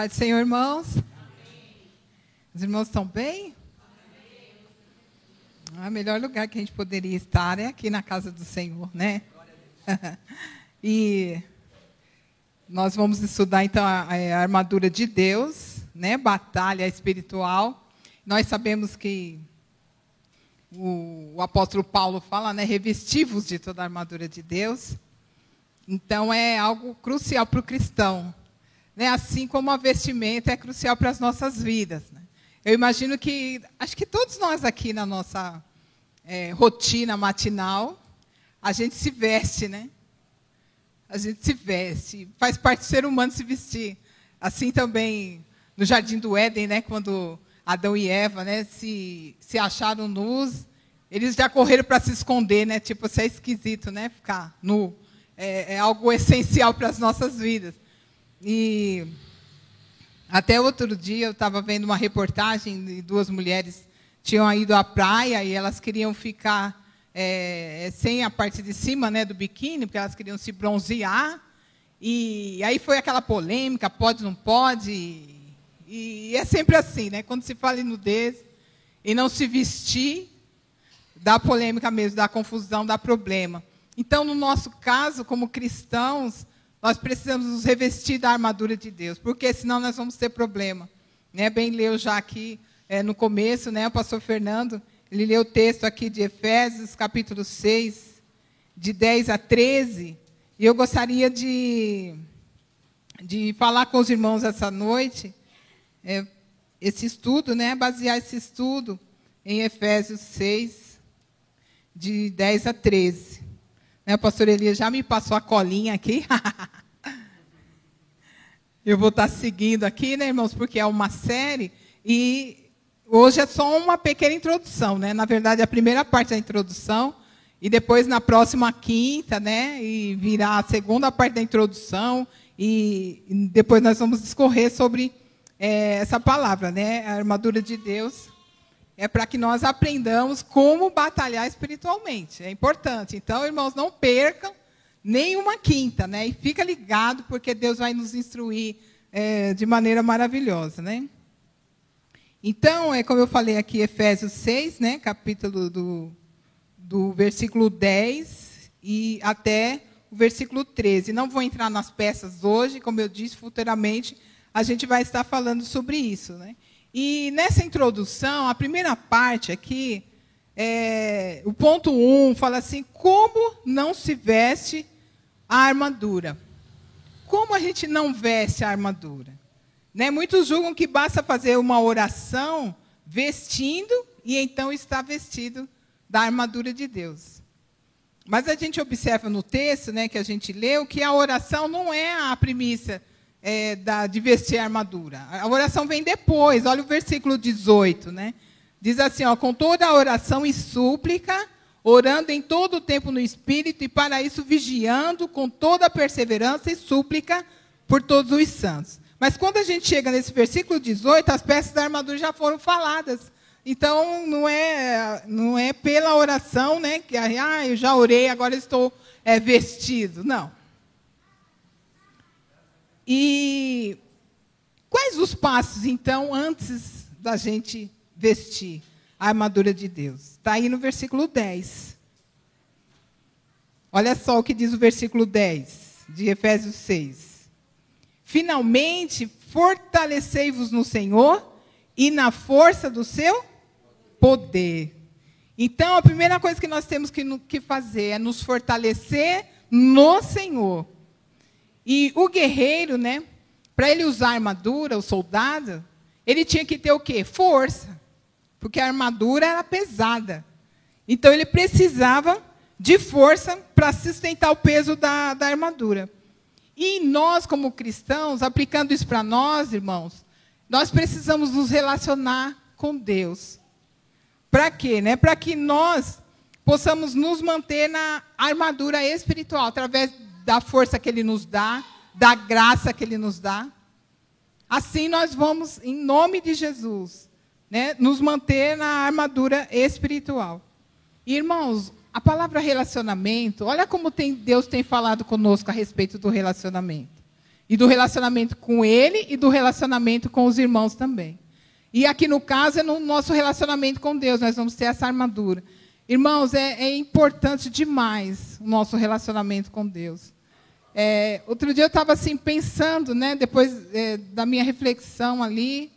Pai do Senhor, irmãos. Amém. Os irmãos estão bem? Ah, o melhor lugar que a gente poderia estar é aqui na casa do Senhor, né? e nós vamos estudar então a, a, armadura de Deus, né? Batalha espiritual. Nós sabemos que o, o apóstolo Paulo fala, né? Revestivos de toda a armadura de Deus. Então é algo crucial para o cristão né? assim como a vestimenta é crucial para as nossas vidas. Né? Eu imagino que, acho que todos nós aqui na nossa é, rotina matinal, a gente se veste, né? A gente se veste, faz parte do ser humano se vestir. Assim também no Jardim do Éden, né? Quando Adão e Eva, né? Se, se acharam nus, eles já correram para se esconder, né? Tipo, isso é esquisito, né? Ficar nu. É, é algo essencial para as nossas vidas. E até outro dia eu estava vendo uma reportagem de duas mulheres tinham ido à praia e elas queriam ficar é, sem a parte de cima né, do biquíni, porque elas queriam se bronzear. E aí foi aquela polêmica, pode, não pode. E, é sempre assim, né? Quando se fala em nudez e não se vestir, dá polêmica mesmo, dá confusão, dá problema. Então, no nosso caso, como cristãos, nós precisamos nos revestir da armadura de Deus, porque senão nós vamos ter problema. Né? Bem leu já aqui é, no começo, né, o pastor Fernando, ele leu o texto aqui de Efésios, capítulo 6, de 10 a 13, e eu gostaria de, de falar com os irmãos essa noite, é, esse estudo, né, basear esse estudo em Efésios 6, de 10 a 13. Né, o pastor Elias já me passou a colinha aqui. Eu vou estar seguindo aqui, né, irmãos, porque é uma série e hoje é só uma pequena introdução, né? Na verdade, a primeira parte da introdução e depois na próxima quinta, né, e virá a segunda parte da introdução e depois nós vamos discorrer sobre é, essa palavra, né, a armadura de Deus é para que nós aprendamos como batalhar espiritualmente. É importante. Então, irmãos, não percam nenhuma quinta, né? E fica ligado, porque Deus vai nos instruir é, de maneira maravilhosa, né? Então, é como eu falei aqui, Efésios 6, né? Capítulo do, do versículo 10 e até o versículo 13. Não vou entrar nas peças hoje, como eu disse, futuramente a gente vai estar falando sobre isso, né? E nessa introdução, a primeira parte aqui, é, o ponto 1 um, fala assim: como não se veste a armadura? Como a gente não veste a armadura? Né? Muitos julgam que basta fazer uma oração vestindo e então está vestido da armadura de Deus. Mas a gente observa no texto né, que a gente leu que a oração não é a premissa é, da, de vestir a armadura. A oração vem depois, olha o versículo 18, né? Diz assim, ó, com toda a oração e súplica, orando em todo o tempo no Espírito, e para isso vigiando com toda a perseverança e súplica por todos os santos. Mas quando a gente chega nesse versículo 18, as peças da armadura já foram faladas. Então, não é, não é pela oração, né? Que, ah, eu já orei, agora estou é, vestido. Não. E quais os passos, então, antes da gente vestir a armadura de Deus? Está aí no versículo 10. Olha só o que diz o versículo 10 de Efésios 6. Finalmente, fortalecei-vos no Senhor e na força do seu poder. Então, a primeira coisa que nós temos que fazer é nos fortalecer no Senhor. E o guerreiro, né, para ele usar armadura, o soldado, ele tinha que ter o quê? Força. Porque a armadura era pesada. Então ele precisava de força para sustentar o peso da, da armadura. E nós, como cristãos, aplicando isso para nós, irmãos, nós precisamos nos relacionar com Deus. Para quê? Né? Para que nós possamos nos manter na armadura espiritual, através da força que Ele nos dá, da graça que Ele nos dá. Assim nós vamos, em nome de Jesus, né, nos manter na armadura espiritual. Irmãos, a palavra relacionamento, olha como tem, Deus tem falado conosco a respeito do relacionamento. E do relacionamento com ele e do relacionamento com os irmãos também. E aqui no caso é no nosso relacionamento com Deus, nós vamos ter essa armadura. Irmãos, é, é importante demais o nosso relacionamento com Deus. É, outro dia eu estava assim pensando, né, depois é, da minha reflexão ali,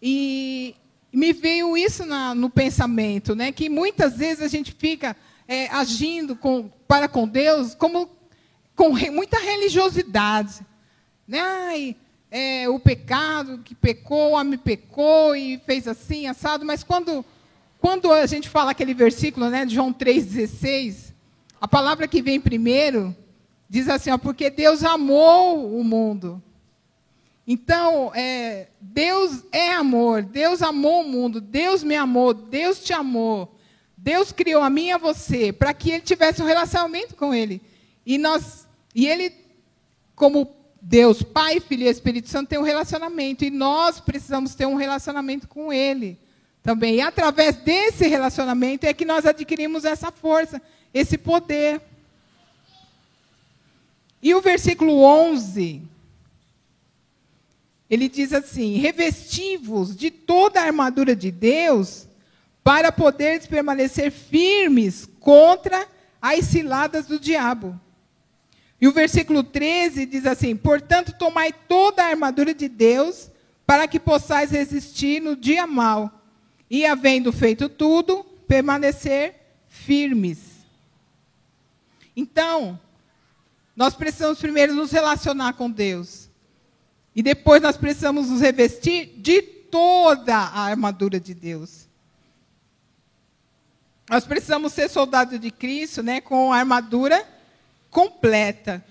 e me veio isso na, no pensamento, né, que muitas vezes a gente fica é, agindo com, para com Deus como com re, muita religiosidade, né? Ai, é, o pecado que pecou, o homem pecou e fez assim, assado, mas quando quando a gente fala aquele versículo, né, de João 3,16, a palavra que vem primeiro diz assim, ó, porque Deus amou o mundo. Então, é, Deus é amor, Deus amou o mundo, Deus me amou, Deus te amou. Deus criou a mim e a você para que ele tivesse um relacionamento com ele. E nós e ele como Deus, Pai, Filho e Espírito Santo tem um relacionamento e nós precisamos ter um relacionamento com ele também. E através desse relacionamento é que nós adquirimos essa força, esse poder. E o versículo 11, ele diz assim: revestivos de toda a armadura de Deus, para poderes permanecer firmes contra as ciladas do diabo. E o versículo 13 diz assim: Portanto, tomai toda a armadura de Deus, para que possais resistir no dia mau e, havendo feito tudo, permanecer firmes. Então, nós precisamos primeiro nos relacionar com Deus. E depois nós precisamos nos revestir de toda a armadura de Deus. Nós precisamos ser soldados de Cristo, né, com a armadura completa.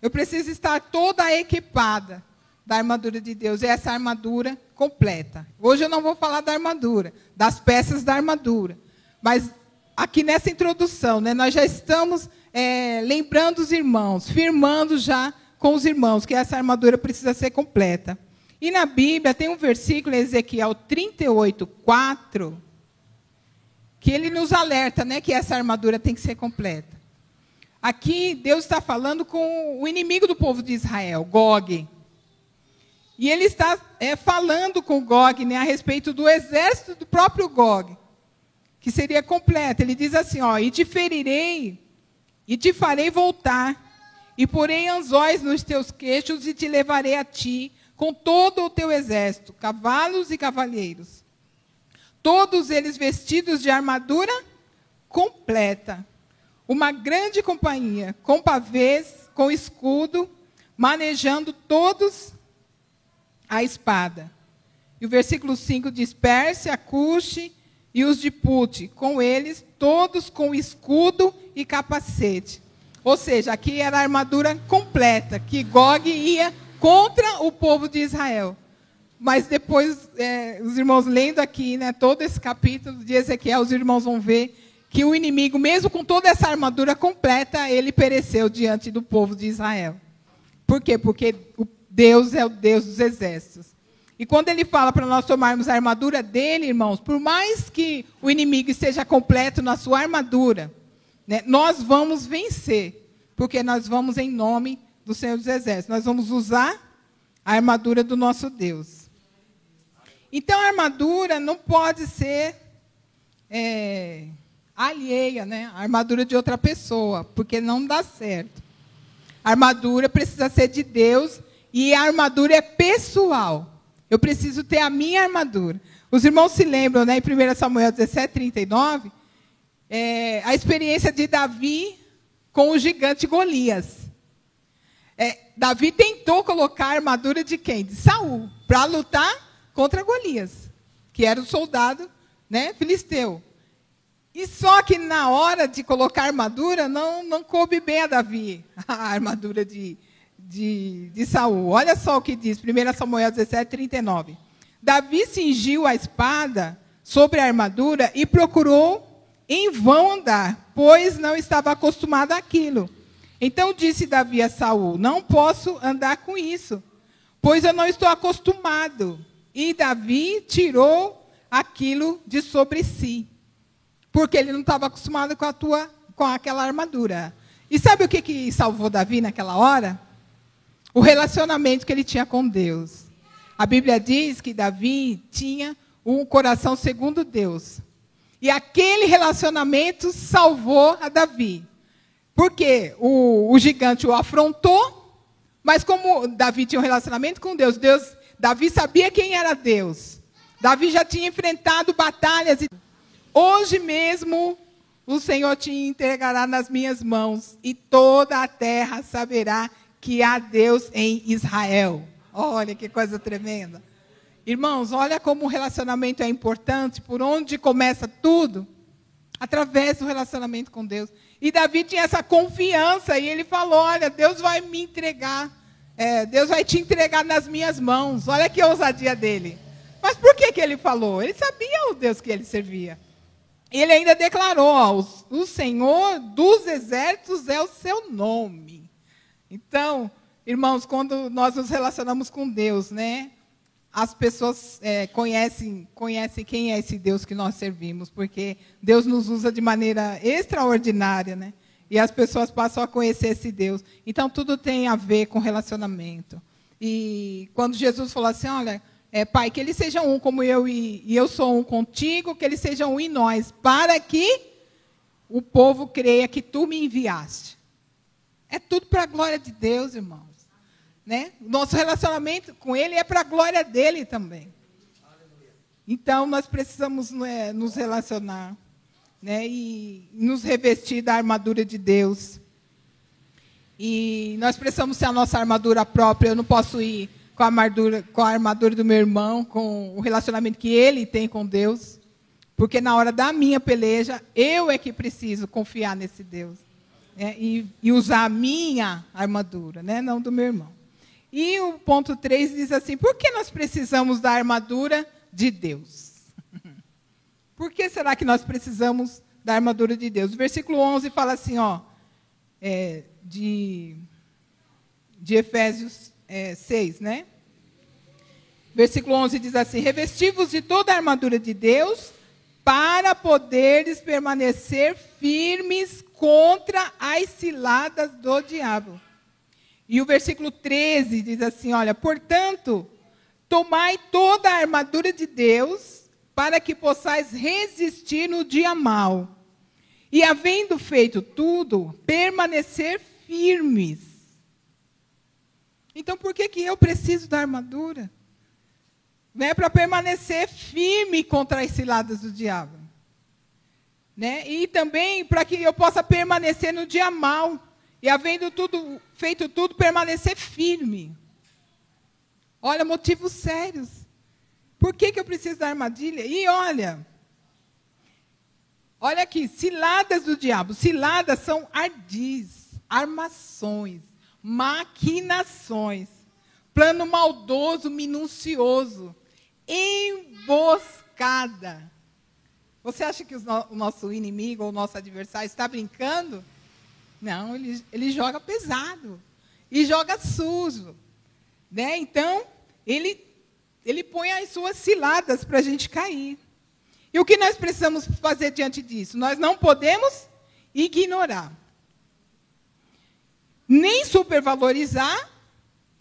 Eu preciso estar toda equipada da armadura de Deus. E essa armadura completa. Hoje eu não vou falar da armadura, das peças da armadura. Mas aqui nessa introdução, né, nós já estamos é, lembrando os irmãos, firmando já com os irmãos que essa armadura precisa ser completa. E na Bíblia tem um versículo, Ezequiel 38, 4, que ele nos alerta né, que essa armadura tem que ser completa. Aqui Deus está falando com o inimigo do povo de Israel, Gog. E ele está é, falando com Gog né, a respeito do exército do próprio Gog, que seria completo. Ele diz assim: ó, e te ferirei, e te farei voltar, e porei anzóis nos teus queixos, e te levarei a ti, com todo o teu exército, cavalos e cavalheiros, todos eles vestidos de armadura completa, uma grande companhia, com pavês, com escudo, manejando todos a espada. E o versículo 5 diz: Pérsia, Cuxe e os de Pute, com eles, todos com escudo e capacete. Ou seja, aqui era a armadura completa, que Gog ia contra o povo de Israel. Mas depois, é, os irmãos lendo aqui, né, todo esse capítulo de Ezequiel, os irmãos vão ver que o inimigo, mesmo com toda essa armadura completa, ele pereceu diante do povo de Israel. Por quê? Porque o Deus é o Deus dos exércitos. E quando ele fala para nós tomarmos a armadura dele, irmãos, por mais que o inimigo esteja completo na sua armadura, né, nós vamos vencer, porque nós vamos em nome do Senhor dos Exércitos. Nós vamos usar a armadura do nosso Deus. Então a armadura não pode ser é, alheia, né? A armadura de outra pessoa, porque não dá certo. A armadura precisa ser de Deus e a armadura é pessoal. Eu preciso ter a minha armadura. Os irmãos se lembram, né, em 1 Samuel 17, 39, é, a experiência de Davi com o gigante Golias. É, Davi tentou colocar a armadura de quem? De Saul, para lutar contra Golias, que era o soldado né, filisteu. E só que na hora de colocar a armadura, não, não coube bem a Davi, a armadura de, de, de Saul. Olha só o que diz, 1 Samuel 17, 39. Davi cingiu a espada sobre a armadura e procurou em vão andar, pois não estava acostumado àquilo. Então disse Davi a Saul: Não posso andar com isso, pois eu não estou acostumado. E Davi tirou aquilo de sobre si, porque ele não estava acostumado com a tua, com aquela armadura. E sabe o que, que salvou Davi naquela hora? O relacionamento que ele tinha com Deus. A Bíblia diz que Davi tinha um coração segundo Deus. E aquele relacionamento salvou a Davi. Porque o, o gigante o afrontou, mas como Davi tinha um relacionamento com Deus, Deus, Davi sabia quem era Deus. Davi já tinha enfrentado batalhas. Hoje mesmo o Senhor te entregará nas minhas mãos e toda a terra saberá que há Deus em Israel. Olha que coisa tremenda. Irmãos, olha como o relacionamento é importante, por onde começa tudo? Através do relacionamento com Deus. E Davi tinha essa confiança, e ele falou: Olha, Deus vai me entregar, é, Deus vai te entregar nas minhas mãos. Olha que ousadia dele. Mas por que, que ele falou? Ele sabia o Deus que ele servia. Ele ainda declarou: ó, O Senhor dos exércitos é o seu nome. Então, irmãos, quando nós nos relacionamos com Deus, né? as pessoas é, conhecem, conhecem quem é esse Deus que nós servimos, porque Deus nos usa de maneira extraordinária, né? E as pessoas passam a conhecer esse Deus. Então, tudo tem a ver com relacionamento. E quando Jesus falou assim: Olha, é, Pai, que eles sejam um como eu e, e eu sou um contigo, que eles sejam um em nós, para que o povo creia que tu me enviaste. É tudo para a glória de Deus, irmão. Né? Nosso relacionamento com Ele é para a glória dele também. Então, nós precisamos né, nos relacionar né, e nos revestir da armadura de Deus. E nós precisamos ser a nossa armadura própria. Eu não posso ir com a armadura, com a armadura do meu irmão, com o relacionamento que ele tem com Deus. Porque na hora da minha peleja, eu é que preciso confiar nesse Deus. Né, e, e, usar a minha armadura, né, não do meu irmão. E o ponto 3 diz assim: por que nós precisamos da armadura de Deus? Por que será que nós precisamos da armadura de Deus? O versículo 11 fala assim, ó, é, de, de Efésios é, 6, né? Versículo 11 diz assim: Revestivos de toda a armadura de Deus, para poderes permanecer firmes contra as ciladas do diabo. E o versículo 13 diz assim: Olha, portanto, tomai toda a armadura de Deus, para que possais resistir no dia mau. E havendo feito tudo, permanecer firmes. Então, por que, que eu preciso da armadura? Né, para permanecer firme contra as ciladas do diabo. Né? E também para que eu possa permanecer no dia mau. E havendo tudo, feito tudo, permanecer firme. Olha, motivos sérios. Por que, que eu preciso da armadilha? E olha, olha aqui, ciladas do diabo. Ciladas são ardis, armações, maquinações, plano maldoso, minucioso, emboscada. Você acha que o nosso inimigo ou o nosso adversário está brincando? Não, ele, ele joga pesado. E joga sujo. Né? Então, ele, ele põe as suas ciladas para a gente cair. E o que nós precisamos fazer diante disso? Nós não podemos ignorar. Nem supervalorizar,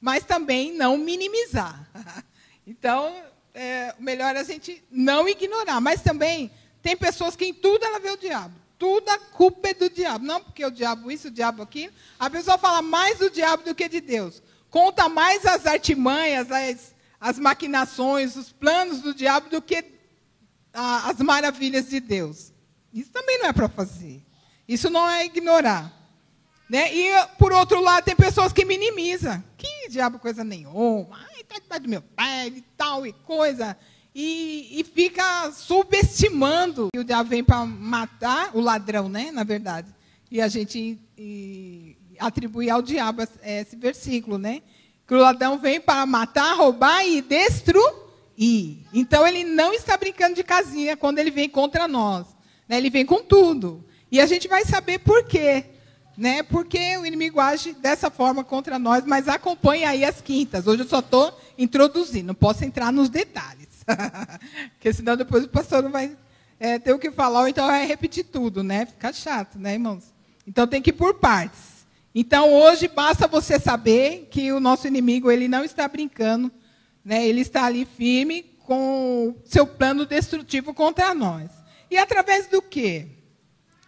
mas também não minimizar. Então, é melhor a gente não ignorar. Mas também tem pessoas que em tudo ela vê o diabo tudo a culpa é do diabo. Não porque o diabo isso, o diabo aquilo. A pessoa fala mais do diabo do que de Deus. Conta mais as artimanhas, as, as maquinações, os planos do diabo do que a, as maravilhas de Deus. Isso também não é para fazer. Isso não é ignorar. Né? E, por outro lado, tem pessoas que minimizam. Que diabo coisa nenhuma. Ai, está debaixo do meu pé e tal e coisa e, e fica subestimando que o diabo vem para matar o ladrão, né? Na verdade. E a gente e, atribui ao diabo esse versículo, né? Que o ladrão vem para matar, roubar e destruir. Então ele não está brincando de casinha quando ele vem contra nós. Né? Ele vem com tudo. E a gente vai saber por quê. Né? Porque o inimigo age dessa forma contra nós, mas acompanha aí as quintas. Hoje eu só estou introduzindo, não posso entrar nos detalhes. Porque senão depois o pastor não vai é, ter o que falar, ou então vai repetir tudo, né? Fica chato, né, irmãos? Então tem que ir por partes. Então, hoje, basta você saber que o nosso inimigo ele não está brincando, né? ele está ali firme com seu plano destrutivo contra nós. E através do quê?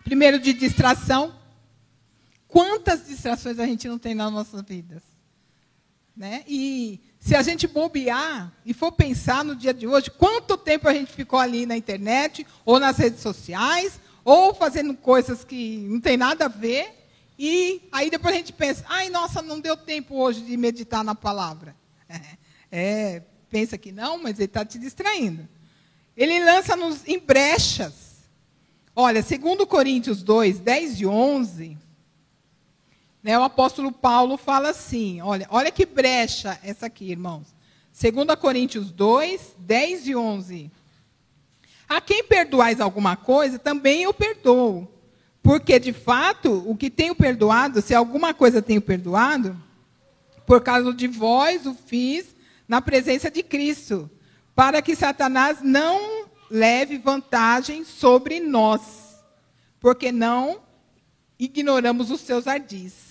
Primeiro, de distração. Quantas distrações a gente não tem nas nossas vidas? Né? E se a gente bobear e for pensar no dia de hoje, quanto tempo a gente ficou ali na internet, ou nas redes sociais, ou fazendo coisas que não tem nada a ver, e aí depois a gente pensa, ai, nossa, não deu tempo hoje de meditar na palavra. É, pensa que não, mas ele está te distraindo. Ele lança-nos em brechas. Olha, segundo Coríntios 2, 10 e 11, né, o apóstolo Paulo fala assim, olha, olha que brecha essa aqui, irmãos. 2 Coríntios 2, 10 e 11. A quem perdoais alguma coisa, também eu perdoo. Porque, de fato, o que tenho perdoado, se alguma coisa tenho perdoado, por causa de vós o fiz na presença de Cristo, para que Satanás não leve vantagem sobre nós, porque não ignoramos os seus ardis.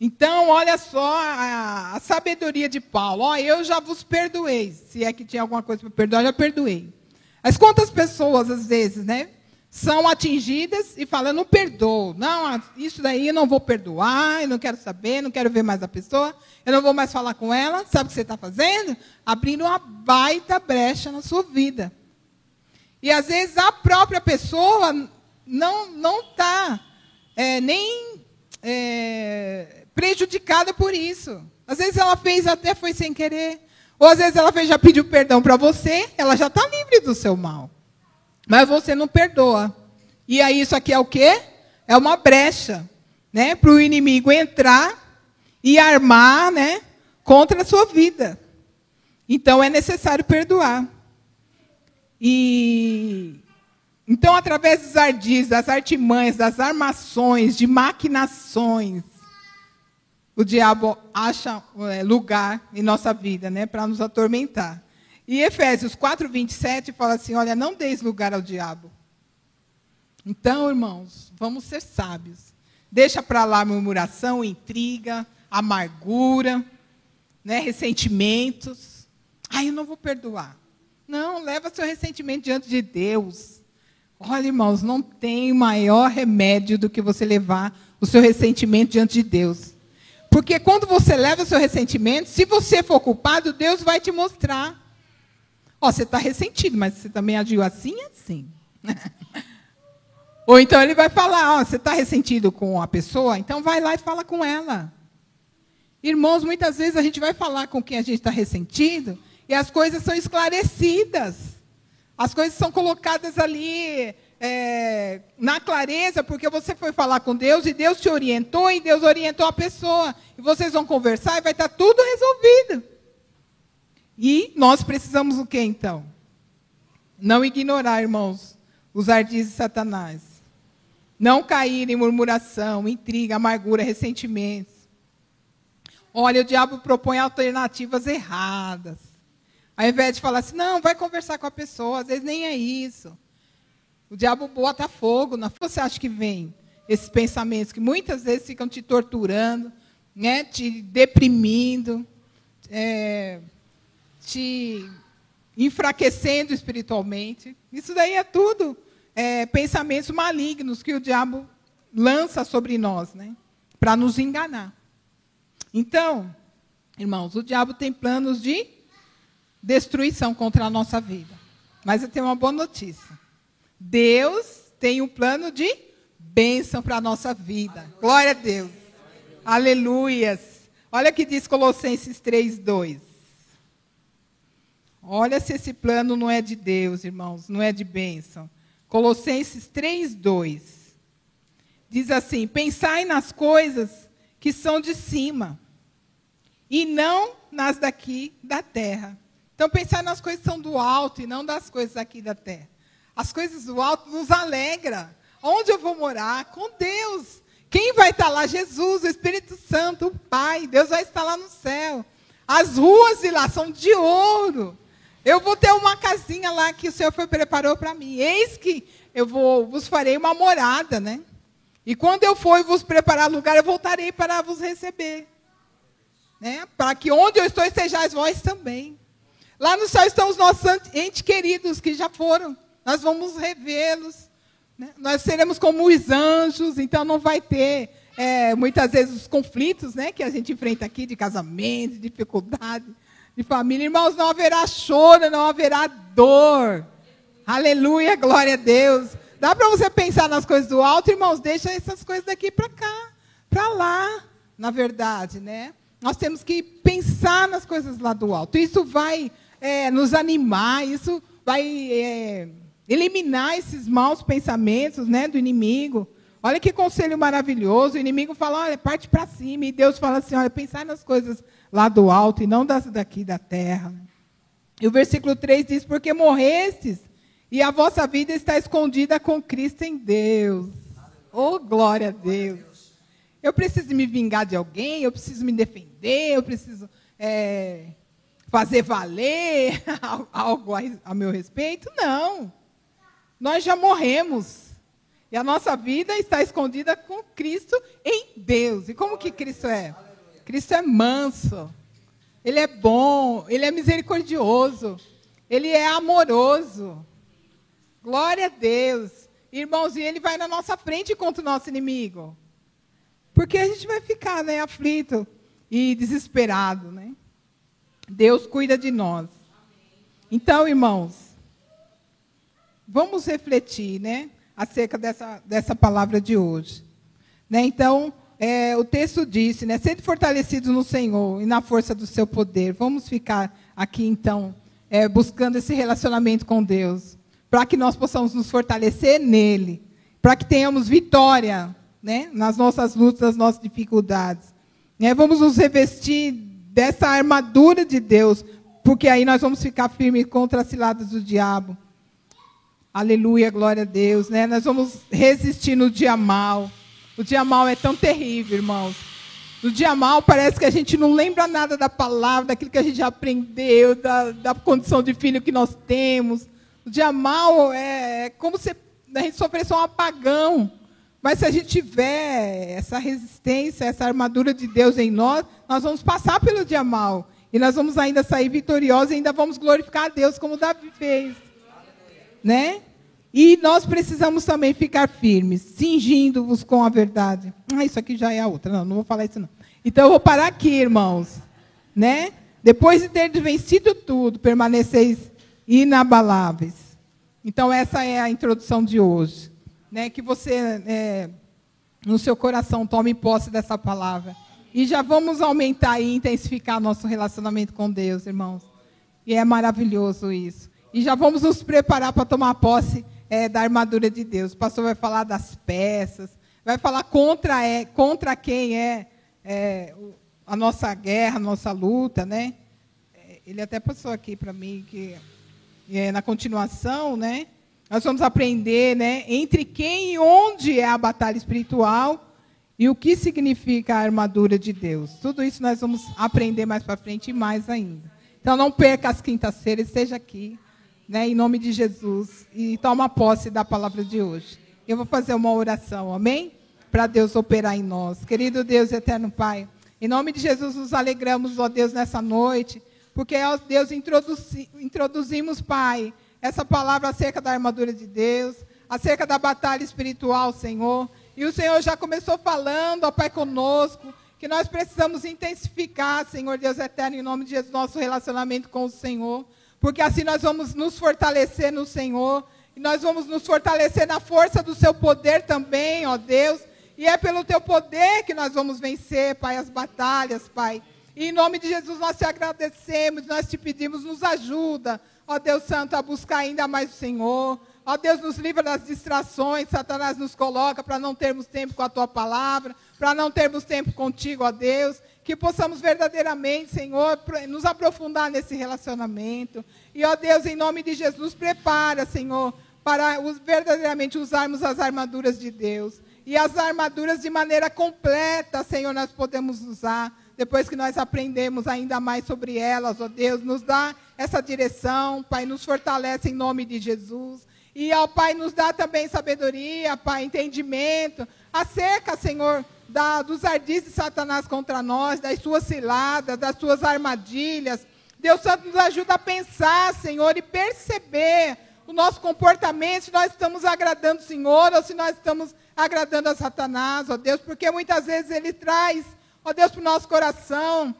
Então, olha só a, a sabedoria de Paulo. Ó, eu já vos perdoei. Se é que tinha alguma coisa para perdoar, já perdoei. Mas quantas pessoas, às vezes, né, são atingidas e falam, não perdoo. Não, isso daí eu não vou perdoar, eu não quero saber, não quero ver mais a pessoa, eu não vou mais falar com ela. Sabe o que você está fazendo? Abrindo uma baita brecha na sua vida. E às vezes a própria pessoa não não está é, nem é, prejudicada por isso. Às vezes ela fez até foi sem querer. Ou às vezes ela fez, já pediu perdão para você, ela já está livre do seu mal. Mas você não perdoa. E aí isso aqui é o quê? É uma brecha, né? Para o inimigo entrar e armar, né? Contra a sua vida. Então é necessário perdoar. E então, através dos ardis, das artimanhas, das armações, de maquinações, o diabo acha é, lugar em nossa vida, né, para nos atormentar. E Efésios 4, 27 fala assim: olha, não deis lugar ao diabo. Então, irmãos, vamos ser sábios. Deixa para lá murmuração, intriga, amargura, né, ressentimentos. Ai, eu não vou perdoar. Não, leva seu ressentimento diante de Deus. Olha, irmãos, não tem maior remédio do que você levar o seu ressentimento diante de Deus. Porque quando você leva seu ressentimento, se você for culpado, Deus vai te mostrar. Ó, você está ressentido, mas você também agiu assim e assim. Ou então ele vai falar, ó, você está ressentido com a pessoa, então vai lá e fala com ela. Irmãos, muitas vezes a gente vai falar com quem a gente está ressentido e as coisas são esclarecidas. As coisas são colocadas ali é, na clareza, porque você foi falar com Deus e Deus te orientou e Deus orientou a pessoa. E vocês vão conversar e vai estar tudo resolvido. E nós precisamos o que então? Não ignorar, irmãos, os ardis de Satanás. Não cair em murmuração, intriga, amargura, ressentimentos. Olha, o diabo propõe alternativas erradas. Ao invés de falar assim, não, vai conversar com a pessoa, às vezes nem é isso. O diabo bota fogo. Na... Você acha que vem esses pensamentos que muitas vezes ficam te torturando, né, te deprimindo, é, te enfraquecendo espiritualmente? Isso daí é tudo é, pensamentos malignos que o diabo lança sobre nós, né, para nos enganar. Então, irmãos, o diabo tem planos de destruição contra a nossa vida. Mas eu tenho uma boa notícia. Deus tem um plano de bênção para a nossa vida. Glória a Deus. Aleluias. Olha o que diz Colossenses 3, 2. Olha se esse plano não é de Deus, irmãos, não é de bênção. Colossenses 3, 2. Diz assim: Pensai nas coisas que são de cima, e não nas daqui da terra. Então, pensar nas coisas que são do alto e não das coisas aqui da terra. As coisas do alto nos alegra. Onde eu vou morar? Com Deus. Quem vai estar lá? Jesus, o Espírito Santo, o Pai. Deus vai estar lá no céu. As ruas de lá são de ouro. Eu vou ter uma casinha lá que o Senhor foi, preparou para mim. Eis que eu vou, vos farei uma morada, né? E quando eu for vos preparar lugar, eu voltarei para vos receber. Né? Para que onde eu estou estejais vós também. Lá no céu estão os nossos entes queridos que já foram. Nós vamos revê-los. Né? Nós seremos como os anjos, então não vai ter é, muitas vezes os conflitos né, que a gente enfrenta aqui de casamento, de dificuldade, de família. Irmãos, não haverá choro, não haverá dor. Aleluia, glória a Deus. Dá para você pensar nas coisas do alto, irmãos? Deixa essas coisas daqui para cá, para lá, na verdade, né? Nós temos que pensar nas coisas lá do alto. Isso vai é, nos animar, isso vai é, eliminar esses maus pensamentos né, do inimigo. Olha que conselho maravilhoso. O inimigo fala, olha, parte para cima. E Deus fala assim, olha, pensar nas coisas lá do alto e não das daqui da terra. E o versículo 3 diz, porque morrestes e a vossa vida está escondida com Cristo em Deus. Oh, glória a Deus. Eu preciso me vingar de alguém, eu preciso me defender, eu preciso é, fazer valer algo a, a meu respeito? Não. Nós já morremos. E a nossa vida está escondida com Cristo em Deus. E como que Cristo é? Cristo é manso. Ele é bom, ele é misericordioso, ele é amoroso. Glória a Deus. Irmãos, e ele vai na nossa frente contra o nosso inimigo. Porque a gente vai ficar, né, aflito e desesperado, né? Deus cuida de nós. Então, irmãos, vamos refletir, né? acerca dessa, dessa palavra de hoje. Né? Então, é, o texto disse, né, sendo fortalecidos no Senhor e na força do seu poder. Vamos ficar aqui, então, é, buscando esse relacionamento com Deus, para que nós possamos nos fortalecer nele, para que tenhamos vitória né, nas nossas lutas, nas nossas dificuldades. Né? Vamos nos revestir dessa armadura de Deus, porque aí nós vamos ficar firmes contra as ciladas do diabo. Aleluia, glória a Deus, né? Nós vamos resistir no dia mal. O dia mal é tão terrível, irmãos. No dia mal parece que a gente não lembra nada da palavra, daquilo que a gente já aprendeu, da, da condição de filho que nós temos. O dia mal é, é como se a gente sofresse um apagão. Mas se a gente tiver essa resistência, essa armadura de Deus em nós, nós vamos passar pelo dia mal. E nós vamos ainda sair vitoriosos e ainda vamos glorificar a Deus como Davi fez né? E nós precisamos também ficar firmes, cingindo-vos com a verdade. Ah, isso aqui já é a outra. Não, não vou falar isso não. Então eu vou parar aqui, irmãos, né? Depois de ter vencido tudo, permaneceis inabaláveis. Então essa é a introdução de hoje, né? Que você é, no seu coração tome posse dessa palavra e já vamos aumentar e intensificar nosso relacionamento com Deus, irmãos. E é maravilhoso isso. E já vamos nos preparar para tomar posse é, da armadura de Deus. O pastor vai falar das peças, vai falar contra, é, contra quem é, é a nossa guerra, a nossa luta, né? É, ele até passou aqui para mim que é, na continuação, né? Nós vamos aprender, né? Entre quem e onde é a batalha espiritual e o que significa a armadura de Deus. Tudo isso nós vamos aprender mais para frente e mais ainda. Então não perca as quintas-feiras, esteja aqui né, em nome de Jesus, e toma posse da palavra de hoje. Eu vou fazer uma oração, amém? Para Deus operar em nós. Querido Deus eterno Pai, em nome de Jesus nos alegramos, ó Deus, nessa noite, porque, ó Deus, introduzi, introduzimos, Pai, essa palavra acerca da armadura de Deus, acerca da batalha espiritual, Senhor. E o Senhor já começou falando, ó Pai, conosco, que nós precisamos intensificar, Senhor Deus eterno, em nome de Jesus, nosso relacionamento com o Senhor porque assim nós vamos nos fortalecer no Senhor, e nós vamos nos fortalecer na força do seu poder também, ó Deus, e é pelo teu poder que nós vamos vencer, Pai, as batalhas, Pai. E em nome de Jesus nós te agradecemos, nós te pedimos, nos ajuda, ó Deus Santo, a buscar ainda mais o Senhor. Ó Deus, nos livra das distrações, Satanás nos coloca para não termos tempo com a tua palavra, para não termos tempo contigo, ó Deus que possamos verdadeiramente, Senhor, nos aprofundar nesse relacionamento. E, ó Deus, em nome de Jesus, prepara, Senhor, para verdadeiramente usarmos as armaduras de Deus. E as armaduras de maneira completa, Senhor, nós podemos usar. Depois que nós aprendemos ainda mais sobre elas, ó Deus, nos dá essa direção, Pai, nos fortalece em nome de Jesus. E, ó Pai, nos dá também sabedoria, Pai, entendimento, acerca, Senhor, da, dos ardis de Satanás contra nós, das suas ciladas, das suas armadilhas. Deus Santo nos ajuda a pensar, Senhor, e perceber o nosso comportamento, se nós estamos agradando o Senhor ou se nós estamos agradando a Satanás, ó Deus, porque muitas vezes ele traz, ó Deus, para o nosso coração,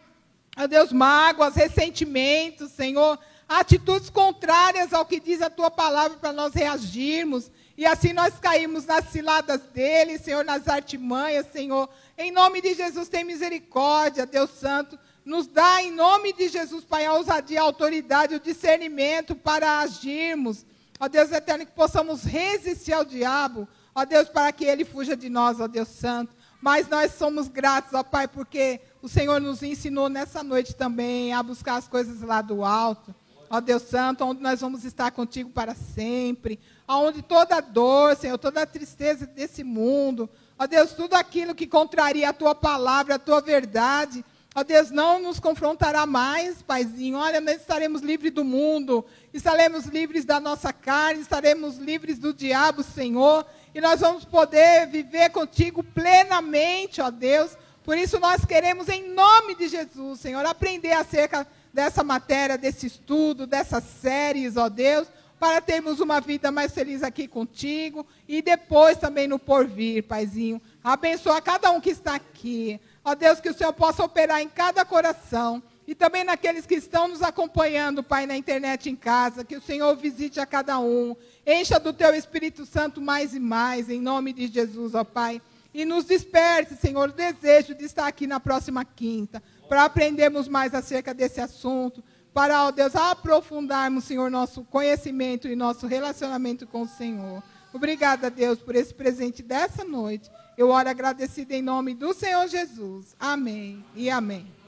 ó Deus, mágoas, ressentimentos, Senhor, atitudes contrárias ao que diz a tua palavra para nós reagirmos. E assim nós caímos nas ciladas dele, Senhor, nas artimanhas, Senhor. Em nome de Jesus, tem misericórdia, Deus Santo. Nos dá, em nome de Jesus, Pai, a ousadia, a autoridade, o discernimento para agirmos. Ó Deus eterno, que possamos resistir ao diabo. Ó Deus, para que ele fuja de nós, ó Deus Santo. Mas nós somos gratos, ó Pai, porque o Senhor nos ensinou nessa noite também a buscar as coisas lá do alto. Ó Deus Santo, onde nós vamos estar contigo para sempre. Onde toda dor, Senhor, toda tristeza desse mundo, ó Deus, tudo aquilo que contraria a tua palavra, a tua verdade, Ó Deus, não nos confrontará mais, Paizinho. Olha, nós estaremos livres do mundo, estaremos livres da nossa carne, estaremos livres do diabo, Senhor. E nós vamos poder viver contigo plenamente, ó Deus. Por isso nós queremos, em nome de Jesus, Senhor, aprender acerca dessa matéria, desse estudo, dessas séries, ó Deus, para termos uma vida mais feliz aqui contigo e depois também no porvir, Paizinho. Abençoa cada um que está aqui. Ó Deus, que o Senhor possa operar em cada coração e também naqueles que estão nos acompanhando, Pai, na internet em casa, que o Senhor visite a cada um. Encha do teu Espírito Santo mais e mais, em nome de Jesus, ó Pai. E nos desperte, Senhor, o desejo de estar aqui na próxima quinta, para aprendermos mais acerca desse assunto, para, ó Deus, aprofundarmos, Senhor, nosso conhecimento e nosso relacionamento com o Senhor. Obrigada, Deus, por esse presente dessa noite. Eu oro agradecida em nome do Senhor Jesus. Amém e amém.